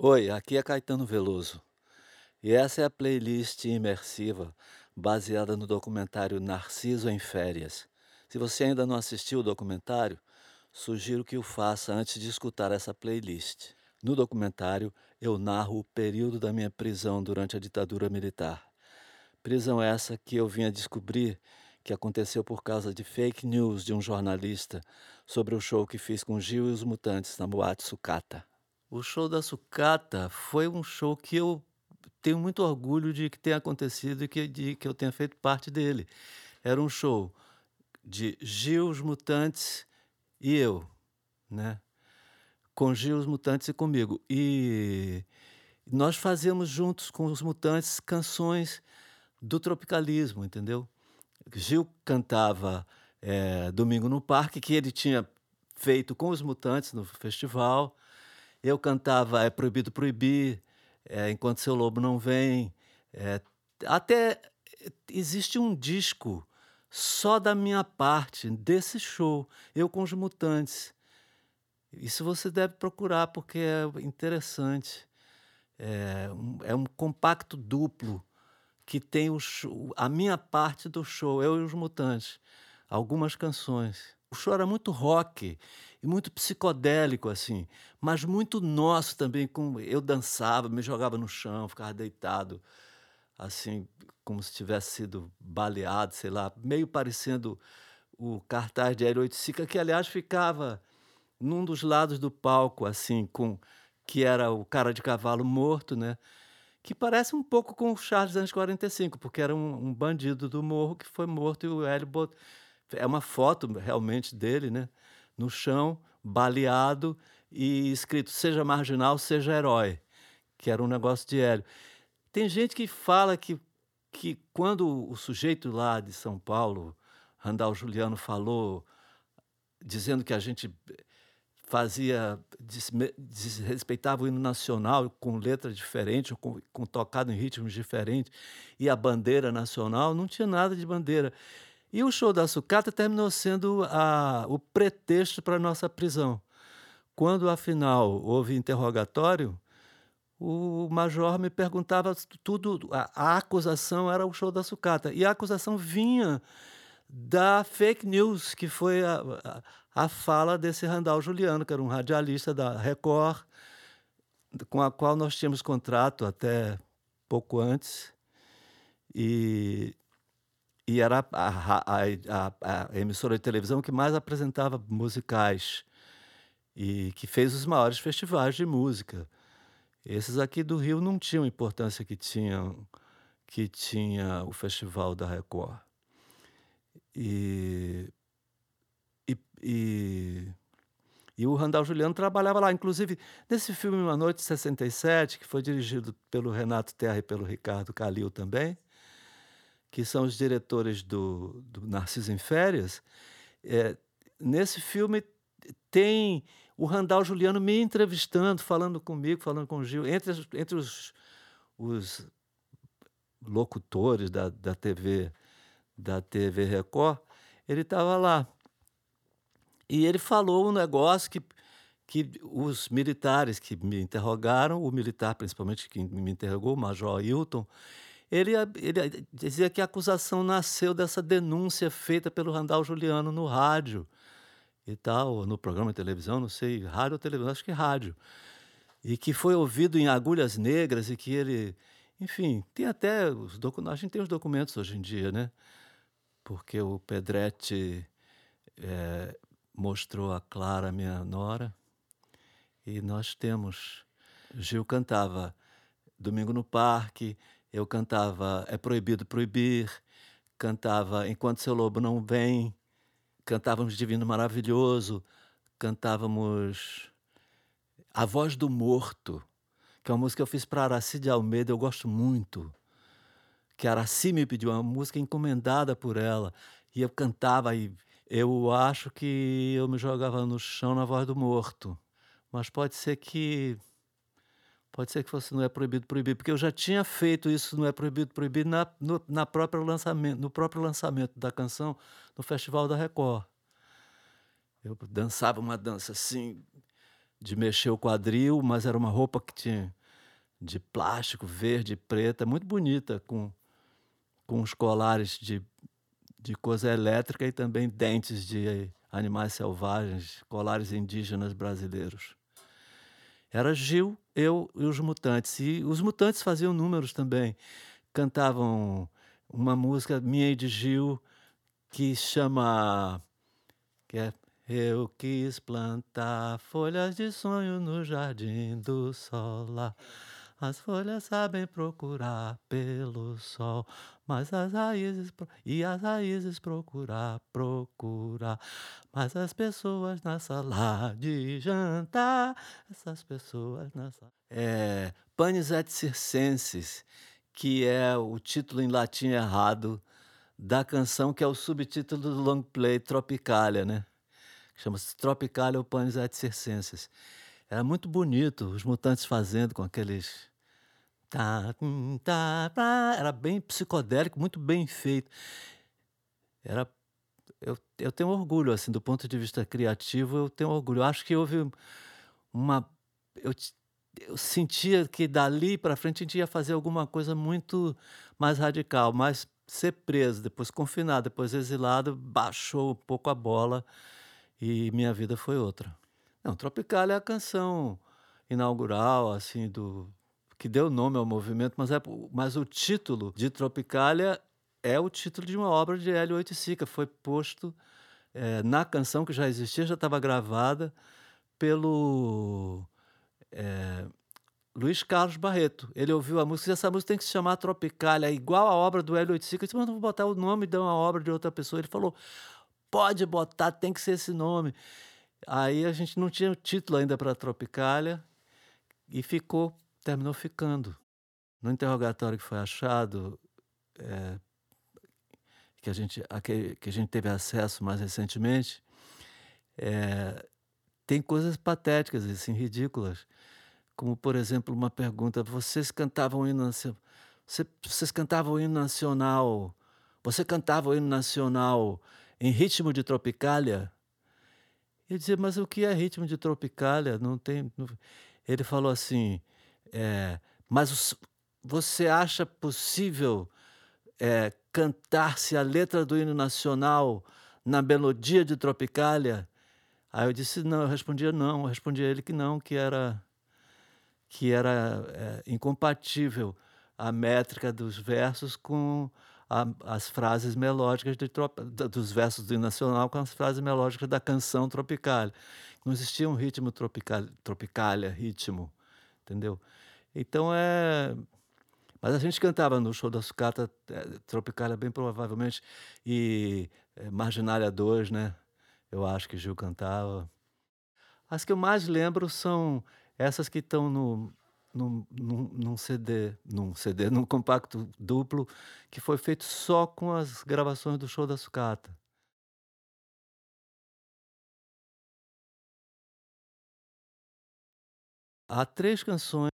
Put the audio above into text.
Oi, aqui é Caetano Veloso. E essa é a playlist imersiva baseada no documentário Narciso em Férias. Se você ainda não assistiu o documentário, sugiro que o faça antes de escutar essa playlist. No documentário, eu narro o período da minha prisão durante a ditadura militar. Prisão essa que eu vim a descobrir que aconteceu por causa de fake news de um jornalista sobre o show que fiz com Gil e os Mutantes na Boate Sucata. O show da Sucata foi um show que eu tenho muito orgulho de que tenha acontecido e que, de que eu tenha feito parte dele. Era um show de Gil, os Mutantes e eu, né? Com Gil, os Mutantes e comigo. E nós fazíamos juntos com os Mutantes canções do tropicalismo, entendeu? Gil cantava é, Domingo no Parque, que ele tinha feito com os Mutantes no festival. Eu cantava É Proibido Proibir, é, Enquanto Seu Lobo Não Vem. É, até existe um disco só da minha parte, desse show, eu com os Mutantes. Isso você deve procurar, porque é interessante. É um, é um compacto duplo que tem o show, a minha parte do show, eu e os Mutantes. Algumas canções. O show era muito rock e muito psicodélico, assim, mas muito nosso também. Com, eu dançava, me jogava no chão, ficava deitado, assim, como se tivesse sido baleado, sei lá, meio parecendo o cartaz de Aero Sica, que aliás ficava num dos lados do palco, assim, com que era o cara de cavalo morto, né? Que parece um pouco com o Charles anos 45, porque era um, um bandido do morro que foi morto e o Hélio botou é uma foto realmente dele, né? No chão, baleado e escrito seja marginal, seja herói, que era um negócio de Hélio. Tem gente que fala que, que quando o sujeito lá de São Paulo, Randall Juliano, falou, dizendo que a gente fazia desrespeitava o hino nacional com letra diferente, com, com tocado em ritmos diferentes, e a bandeira nacional, não tinha nada de bandeira. E o show da sucata terminou sendo a, o pretexto para a nossa prisão. Quando, afinal, houve interrogatório, o major me perguntava tudo. A, a, acusação era o show da sucata. E a acusação vinha da fake news, que foi a, a, a fala desse Randall Juliano, que era um radialista da Record, com a qual nós tínhamos contrato até pouco antes. E e era a, a, a, a, emissora de televisão que mais apresentava musicais e que fez os maiores festivais de música. Esses aqui do Rio não tinham a importância que tinham que tinha o festival da Record. E, e, e, e o Randall Juliano trabalhava lá. Inclusive, nesse filme Uma Noite de 67, que foi dirigido pelo Renato Terra e pelo Ricardo Calil também, que são os diretores do, do Narciso em Férias, é, nesse filme tem o Randall Juliano me entrevistando, falando comigo, falando com o Gil, entre, entre os, os locutores da, da TV da TV Record, ele estava lá. E ele falou um negócio que, que os militares que me interrogaram, o militar principalmente que me interrogou, o Major Hilton, ele, ele dizia que a acusação nasceu dessa denúncia feita pelo Randall Juliano no rádio e tal, no programa de televisão, não sei, rádio ou televisão, acho que rádio. E que foi ouvido em agulhas negras e que ele. Enfim, tem até os documentos. A gente tem os documentos hoje em dia, né? Porque o Pedretti é, mostrou a Clara, minha nora, e nós temos. Gil cantava Domingo no Parque, eu cantava É Proibido Proibir, cantava Enquanto Seu Lobo Não Vem, cantávamos Divino Maravilhoso, cantávamos A Voz do Morto, que é uma música que eu fiz para Araci de Almeida, eu gosto muito. Que Araci me pediu, uma música encomendada por ela, e eu cantava, e eu acho que eu me jogava no chão na voz do morto. Mas pode ser que Pode ser que fosse Não é Proibido Proibir, porque eu já tinha feito isso Não é Proibido Proibir na, no, na própria lançamento, no próprio lançamento da canção no Festival da Record. Eu dançava uma dança assim, de mexer o quadril, mas era uma roupa que tinha de plástico verde preta, muito bonita, com, com os colares de, de coisa elétrica e também dentes de animais selvagens, colares indígenas brasileiros. Era Gil, eu e os Mutantes. E os Mutantes faziam números também. Cantavam uma música minha e de Gil que chama. Que é Eu quis plantar folhas de sonho no jardim do solar. As folhas sabem procurar pelo sol, mas as raízes e as raízes procurar, procurar. Mas as pessoas na sala de jantar, essas pessoas na sala. É, Panis et Circenses, que é o título em latim errado da canção que é o subtítulo do long play Tropicalia, né? Chama-se Tropicalia ou Panis et Circenses. Era muito bonito, os mutantes fazendo com aqueles. Tá, tá, tá, era bem psicodélico, muito bem feito. Era, eu, eu tenho orgulho, assim, do ponto de vista criativo, eu tenho orgulho. Eu acho que houve uma. Eu, eu sentia que dali para frente a gente ia fazer alguma coisa muito mais radical, mas ser preso, depois confinado, depois exilado, baixou um pouco a bola e minha vida foi outra. Não, Tropical é a canção inaugural, assim, do que deu nome ao movimento, mas, é, mas o título de Tropicália é o título de uma obra de Hélio Oiticica, foi posto é, na canção que já existia, já estava gravada pelo é, Luiz Carlos Barreto. Ele ouviu a música e essa música tem que se chamar Tropicália, igual a obra do Hélio Oiticica. Eu disse, mas não vou botar o nome de uma obra de outra pessoa. Ele falou, pode botar, tem que ser esse nome. Aí a gente não tinha título ainda para Tropicália e ficou, terminou ficando. No interrogatório que foi achado, é, que, a gente, a que, que, a gente teve acesso mais recentemente, é, tem coisas patéticas, assim, ridículas. Como, por exemplo, uma pergunta: vocês cantavam hino nacional? Vocês cantavam hino nacional? Você cantava o hino nacional em ritmo de tropicália? Eu dizia, mas o que é ritmo de tropicália? Não tem. Não... Ele falou assim: é, mas você acha possível é, cantar-se a letra do hino nacional na melodia de tropicália? Aí eu disse não, eu respondia não, eu respondia ele que não, que era que era é, incompatível a métrica dos versos com a, as frases melódicas de, dos versos do nacional com as frases melódicas da canção tropical. Não existia um ritmo tropical, tropicalia, ritmo, entendeu? Então é. Mas a gente cantava no show da sucata é, Tropicália, bem provavelmente, e é, Marginália 2, né? Eu acho que Gil cantava. As que eu mais lembro são essas que estão no, num, num, num CD, num CD, num compacto duplo, que foi feito só com as gravações do show da sucata. Há três canções